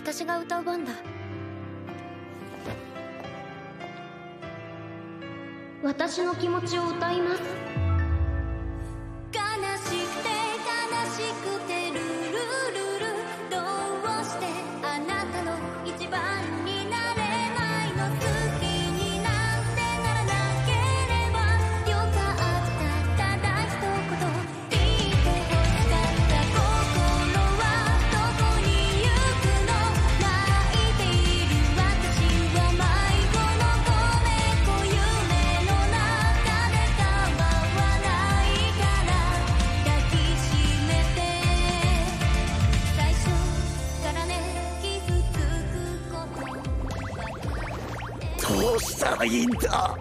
私が歌う番だ。私の気持ちを歌います。悲しくて悲しくてルルルルどうしてあなたの一番どうしたらいいんだ？